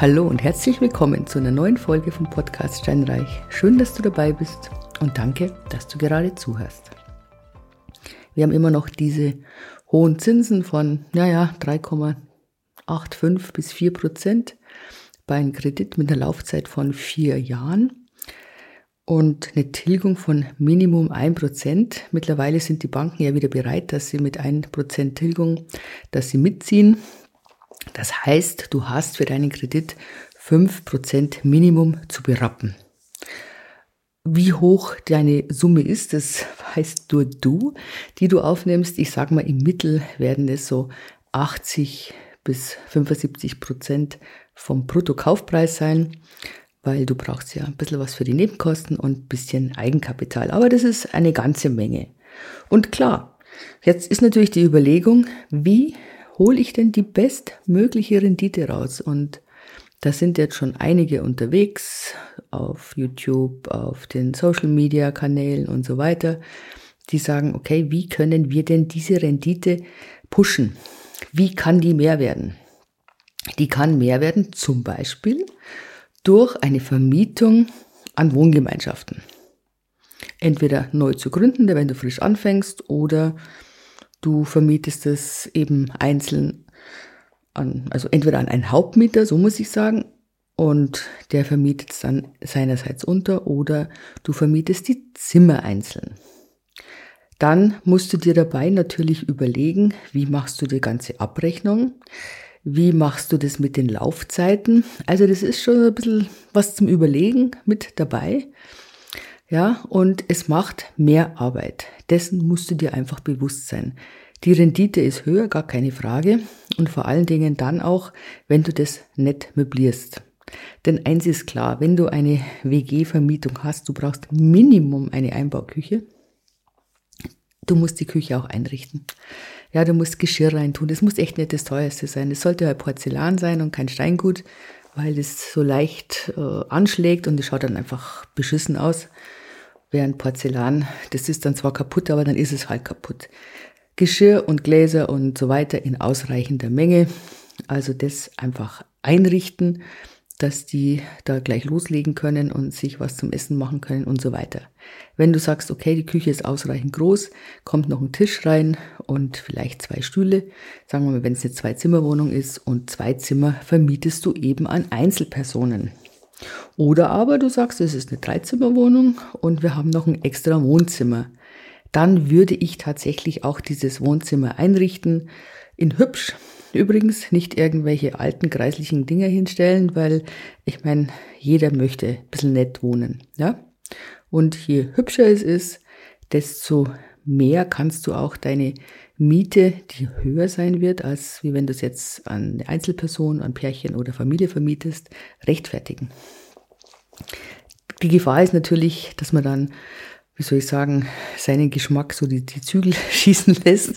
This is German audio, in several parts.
Hallo und herzlich willkommen zu einer neuen Folge vom Podcast Steinreich. Schön, dass du dabei bist und danke, dass du gerade zuhörst. Wir haben immer noch diese hohen Zinsen von, naja, 3,85 bis 4 Prozent bei einem Kredit mit einer Laufzeit von vier Jahren und eine Tilgung von Minimum 1 Prozent. Mittlerweile sind die Banken ja wieder bereit, dass sie mit 1 Prozent Tilgung, dass sie mitziehen. Das heißt, du hast für deinen Kredit 5% Minimum zu berappen. Wie hoch deine Summe ist, das weißt nur du, die du aufnimmst. Ich sage mal, im Mittel werden es so 80 bis 75 Prozent vom Bruttokaufpreis sein, weil du brauchst ja ein bisschen was für die Nebenkosten und ein bisschen Eigenkapital. Aber das ist eine ganze Menge. Und klar, jetzt ist natürlich die Überlegung, wie hole ich denn die bestmögliche Rendite raus? Und da sind jetzt schon einige unterwegs auf YouTube, auf den Social Media Kanälen und so weiter, die sagen, okay, wie können wir denn diese Rendite pushen? Wie kann die mehr werden? Die kann mehr werden zum Beispiel durch eine Vermietung an Wohngemeinschaften. Entweder neu zu gründen, wenn du frisch anfängst, oder Du vermietest es eben einzeln an, also entweder an einen Hauptmieter, so muss ich sagen, und der vermietet es dann seinerseits unter oder du vermietest die Zimmer einzeln. Dann musst du dir dabei natürlich überlegen, wie machst du die ganze Abrechnung, wie machst du das mit den Laufzeiten. Also das ist schon ein bisschen was zum Überlegen mit dabei. Ja, und es macht mehr Arbeit. Dessen musst du dir einfach bewusst sein. Die Rendite ist höher, gar keine Frage. Und vor allen Dingen dann auch, wenn du das nicht möblierst. Denn eins ist klar, wenn du eine WG-Vermietung hast, du brauchst Minimum eine Einbauküche. Du musst die Küche auch einrichten. Ja, du musst Geschirr reintun. Das muss echt nicht das teuerste sein. Es sollte halt Porzellan sein und kein Steingut, weil es so leicht äh, anschlägt und es schaut dann einfach beschissen aus. Während Porzellan, das ist dann zwar kaputt, aber dann ist es halt kaputt. Geschirr und Gläser und so weiter in ausreichender Menge. Also das einfach einrichten, dass die da gleich loslegen können und sich was zum Essen machen können und so weiter. Wenn du sagst, okay, die Küche ist ausreichend groß, kommt noch ein Tisch rein und vielleicht zwei Stühle. Sagen wir mal, wenn es eine Zwei-Zimmer-Wohnung ist und zwei Zimmer vermietest du eben an Einzelpersonen. Oder aber du sagst, es ist eine Dreizimmerwohnung und wir haben noch ein extra Wohnzimmer. Dann würde ich tatsächlich auch dieses Wohnzimmer einrichten in hübsch. Übrigens nicht irgendwelche alten kreislichen Dinger hinstellen, weil ich meine, jeder möchte ein bisschen nett wohnen, ja? Und je hübscher es ist, desto mehr kannst du auch deine Miete, die höher sein wird, als wie wenn du es jetzt an eine Einzelperson, an Pärchen oder Familie vermietest, rechtfertigen. Die Gefahr ist natürlich, dass man dann wie soll ich sagen, seinen Geschmack so die, die Zügel schießen lässt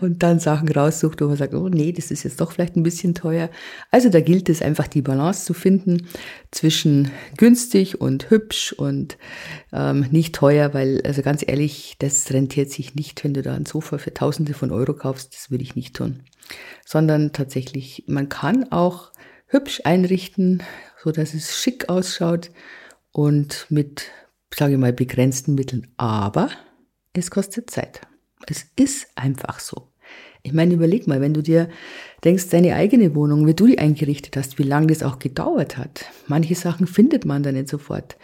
und dann Sachen raussucht, wo man sagt, oh nee, das ist jetzt doch vielleicht ein bisschen teuer. Also da gilt es einfach die Balance zu finden zwischen günstig und hübsch und ähm, nicht teuer, weil, also ganz ehrlich, das rentiert sich nicht, wenn du da ein Sofa für Tausende von Euro kaufst, das würde ich nicht tun. Sondern tatsächlich, man kann auch hübsch einrichten, so dass es schick ausschaut und mit sage ich mal, begrenzten Mitteln. Aber es kostet Zeit. Es ist einfach so. Ich meine, überleg mal, wenn du dir denkst, deine eigene Wohnung, wie du die eingerichtet hast, wie lange das auch gedauert hat. Manche Sachen findet man da nicht sofort.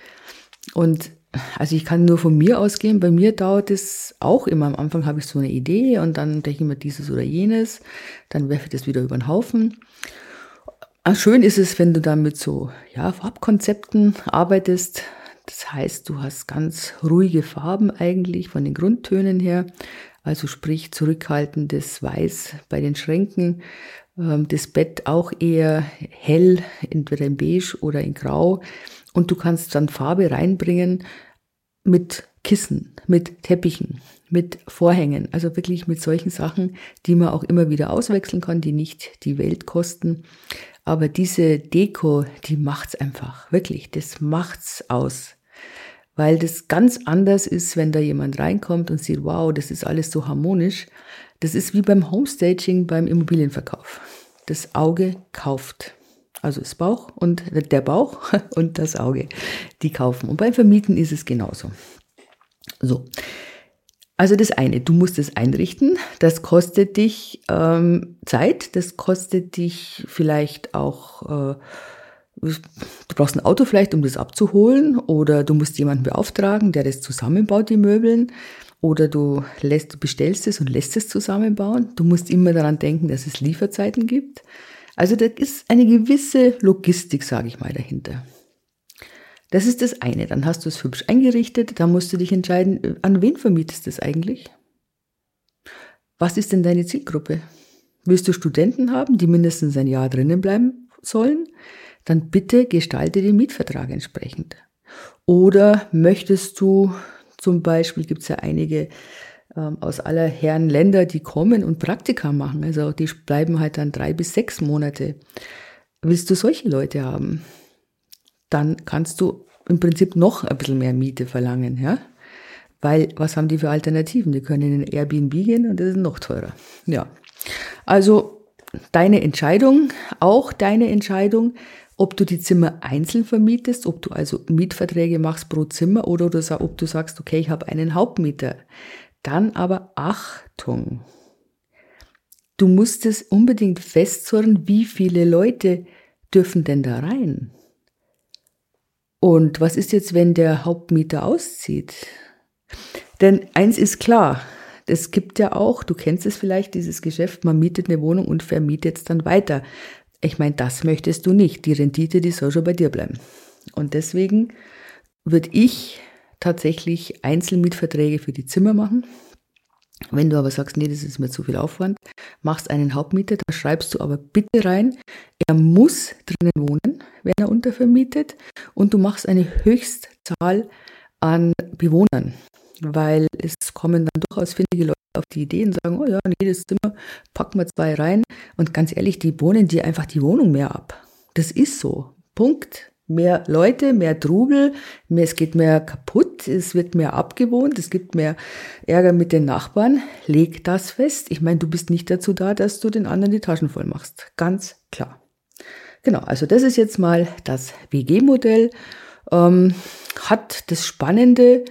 Und also ich kann nur von mir ausgehen. Bei mir dauert es auch immer. Am Anfang habe ich so eine Idee und dann denke ich mir dieses oder jenes. Dann werfe ich das wieder über den Haufen. Ah, schön ist es, wenn du dann mit so ja, Farbkonzepten arbeitest, das heißt, du hast ganz ruhige Farben eigentlich von den Grundtönen her. Also sprich zurückhaltendes Weiß bei den Schränken. Ähm, das Bett auch eher hell, entweder in beige oder in grau. Und du kannst dann Farbe reinbringen mit Kissen, mit Teppichen, mit Vorhängen. Also wirklich mit solchen Sachen, die man auch immer wieder auswechseln kann, die nicht die Welt kosten. Aber diese Deko, die macht's einfach. Wirklich, das macht's aus weil das ganz anders ist, wenn da jemand reinkommt und sieht, wow, das ist alles so harmonisch. Das ist wie beim Homestaging beim Immobilienverkauf. Das Auge kauft. also das Bauch und der Bauch und das Auge, die kaufen. Und beim Vermieten ist es genauso. So. Also das eine, du musst es einrichten. Das kostet dich ähm, Zeit, das kostet dich vielleicht auch, äh, du brauchst ein Auto vielleicht, um das abzuholen, oder du musst jemanden beauftragen, der das zusammenbaut, die Möbeln, oder du lässt, bestellst es und lässt es zusammenbauen. Du musst immer daran denken, dass es Lieferzeiten gibt. Also da ist eine gewisse Logistik, sage ich mal, dahinter. Das ist das eine. Dann hast du es hübsch eingerichtet. Da musst du dich entscheiden, äh, an wen vermietest du es eigentlich? Was ist denn deine Zielgruppe? Willst du Studenten haben, die mindestens ein Jahr drinnen bleiben sollen? Dann bitte gestalte den Mietvertrag entsprechend. Oder möchtest du zum Beispiel, gibt es ja einige ähm, aus aller Herren Länder, die kommen und Praktika machen. Also die bleiben halt dann drei bis sechs Monate. Willst du solche Leute haben? dann kannst du im Prinzip noch ein bisschen mehr Miete verlangen, ja? Weil, was haben die für Alternativen? Die können in ein Airbnb gehen und das ist noch teurer. Ja. Also, deine Entscheidung, auch deine Entscheidung, ob du die Zimmer einzeln vermietest, ob du also Mietverträge machst pro Zimmer oder ob du sagst, okay, ich habe einen Hauptmieter. Dann aber Achtung. Du musst es unbedingt festzurren, wie viele Leute dürfen denn da rein? Und was ist jetzt, wenn der Hauptmieter auszieht? Denn eins ist klar, es gibt ja auch, du kennst es vielleicht, dieses Geschäft, man mietet eine Wohnung und vermietet es dann weiter. Ich meine, das möchtest du nicht. Die Rendite, die soll schon bei dir bleiben. Und deswegen würde ich tatsächlich Einzelmietverträge für die Zimmer machen. Wenn du aber sagst, nee, das ist mir zu viel Aufwand, machst einen Hauptmieter, da schreibst du aber bitte rein, er muss drinnen wohnen, wenn er untervermietet und du machst eine Höchstzahl an Bewohnern, weil es kommen dann durchaus findige Leute auf die Idee und sagen, oh ja, in jedes Zimmer packen wir zwei rein und ganz ehrlich, die wohnen dir einfach die Wohnung mehr ab. Das ist so. Punkt mehr Leute, mehr Trubel, mehr, es geht mehr kaputt, es wird mehr abgewohnt, es gibt mehr Ärger mit den Nachbarn. Leg das fest. Ich meine, du bist nicht dazu da, dass du den anderen die Taschen voll machst. Ganz klar. Genau, also das ist jetzt mal das WG-Modell. Ähm, hat das Spannende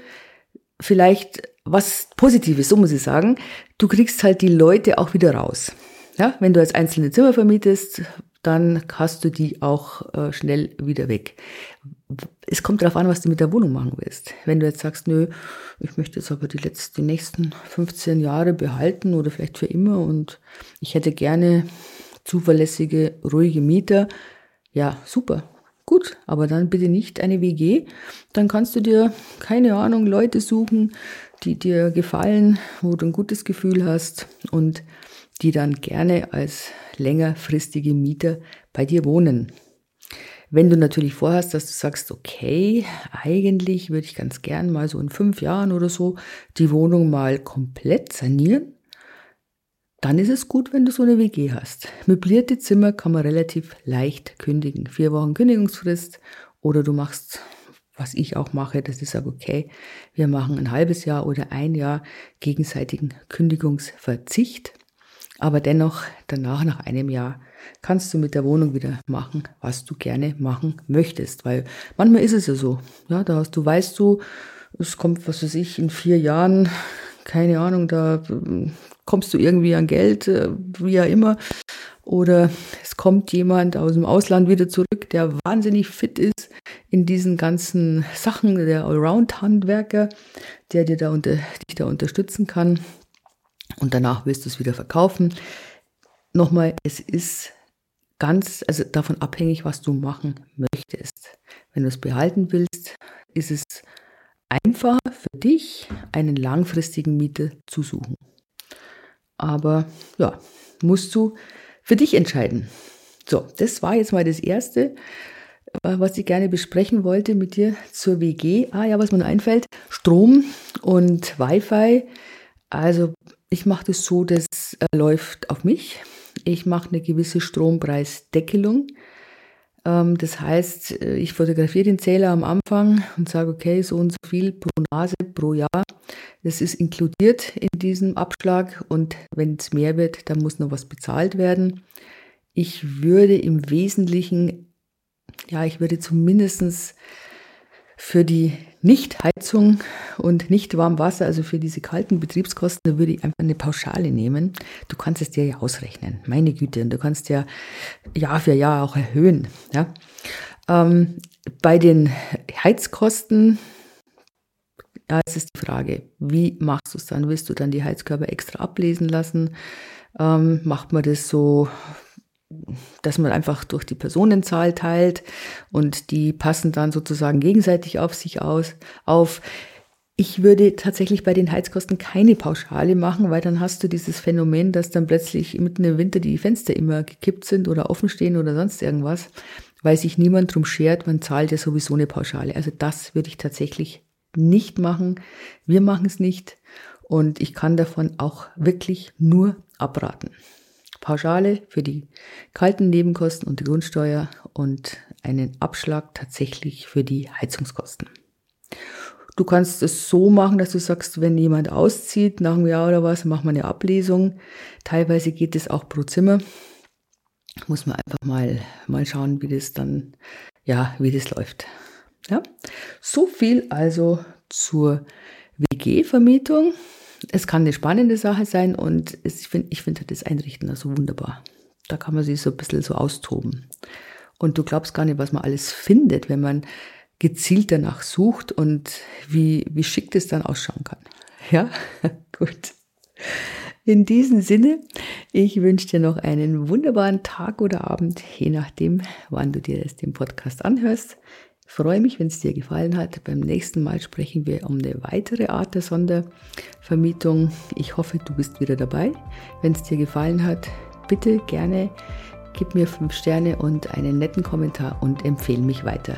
vielleicht was Positives, so muss ich sagen. Du kriegst halt die Leute auch wieder raus. Ja, wenn du als einzelne Zimmer vermietest, dann hast du die auch äh, schnell wieder weg. Es kommt darauf an, was du mit der Wohnung machen willst. Wenn du jetzt sagst, nö, ich möchte jetzt aber die letzten, die nächsten 15 Jahre behalten oder vielleicht für immer und ich hätte gerne zuverlässige, ruhige Mieter, ja, super, gut, aber dann bitte nicht eine WG. Dann kannst du dir, keine Ahnung, Leute suchen, die dir gefallen, wo du ein gutes Gefühl hast und die dann gerne als längerfristige Mieter bei dir wohnen. Wenn du natürlich vorhast, dass du sagst, okay, eigentlich würde ich ganz gern mal so in fünf Jahren oder so die Wohnung mal komplett sanieren, dann ist es gut, wenn du so eine WG hast. Möblierte Zimmer kann man relativ leicht kündigen. Vier Wochen Kündigungsfrist oder du machst, was ich auch mache, dass ich sage, okay, wir machen ein halbes Jahr oder ein Jahr gegenseitigen Kündigungsverzicht. Aber dennoch, danach, nach einem Jahr, kannst du mit der Wohnung wieder machen, was du gerne machen möchtest. Weil manchmal ist es ja so. Ja, da hast du, weißt du, es kommt, was weiß ich, in vier Jahren, keine Ahnung, da äh, kommst du irgendwie an Geld, äh, wie ja immer. Oder es kommt jemand aus dem Ausland wieder zurück, der wahnsinnig fit ist in diesen ganzen Sachen, der Allround-Handwerker, der dir da unter, dich da unterstützen kann und danach willst du es wieder verkaufen. Nochmal, es ist ganz, also davon abhängig, was du machen möchtest. Wenn du es behalten willst, ist es einfacher für dich, einen langfristigen Mieter zu suchen. Aber ja, musst du für dich entscheiden. So, das war jetzt mal das Erste, äh, was ich gerne besprechen wollte mit dir zur WG. Ah ja, was mir einfällt, Strom und Wi-Fi. Also ich mache das so, das äh, läuft auf mich. Ich mache eine gewisse Strompreisdeckelung. Ähm, das heißt, äh, ich fotografiere den Zähler am Anfang und sage, okay, so und so viel pro Nase pro Jahr. Das ist inkludiert in diesem Abschlag und wenn es mehr wird, dann muss noch was bezahlt werden. Ich würde im Wesentlichen, ja, ich würde zumindestens für die Nichtheizung und nicht Warmwasser, also für diese kalten Betriebskosten, da würde ich einfach eine Pauschale nehmen. Du kannst es dir ja ausrechnen, meine Güte, und du kannst ja Jahr für Jahr auch erhöhen. Ja? Ähm, bei den Heizkosten, es ist die Frage, wie machst du es dann? Willst du dann die Heizkörper extra ablesen lassen? Ähm, macht man das so dass man einfach durch die Personenzahl teilt und die passen dann sozusagen gegenseitig auf sich aus, auf. Ich würde tatsächlich bei den Heizkosten keine Pauschale machen, weil dann hast du dieses Phänomen, dass dann plötzlich mitten im Winter die Fenster immer gekippt sind oder offen stehen oder sonst irgendwas, weil sich niemand drum schert, man zahlt ja sowieso eine Pauschale. Also das würde ich tatsächlich nicht machen. Wir machen es nicht und ich kann davon auch wirklich nur abraten. Pauschale für die kalten Nebenkosten und die Grundsteuer und einen Abschlag tatsächlich für die Heizungskosten. Du kannst es so machen, dass du sagst, wenn jemand auszieht nach einem Jahr oder was, machen wir eine Ablesung. Teilweise geht es auch pro Zimmer. Muss man einfach mal, mal schauen, wie das dann, ja, wie das läuft. Ja? So viel also zur WG-Vermietung es kann eine spannende Sache sein und es, ich finde ich find das Einrichten also wunderbar. Da kann man sich so ein bisschen so austoben. Und du glaubst gar nicht, was man alles findet, wenn man gezielt danach sucht und wie, wie schick das dann ausschauen kann. Ja, gut. In diesem Sinne, ich wünsche dir noch einen wunderbaren Tag oder Abend, je nachdem, wann du dir den Podcast anhörst freue mich, wenn es dir gefallen hat. Beim nächsten Mal sprechen wir um eine weitere Art der Sondervermietung. Ich hoffe, du bist wieder dabei. Wenn es dir gefallen hat, bitte gerne gib mir fünf Sterne und einen netten Kommentar und empfehle mich weiter.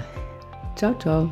Ciao, ciao.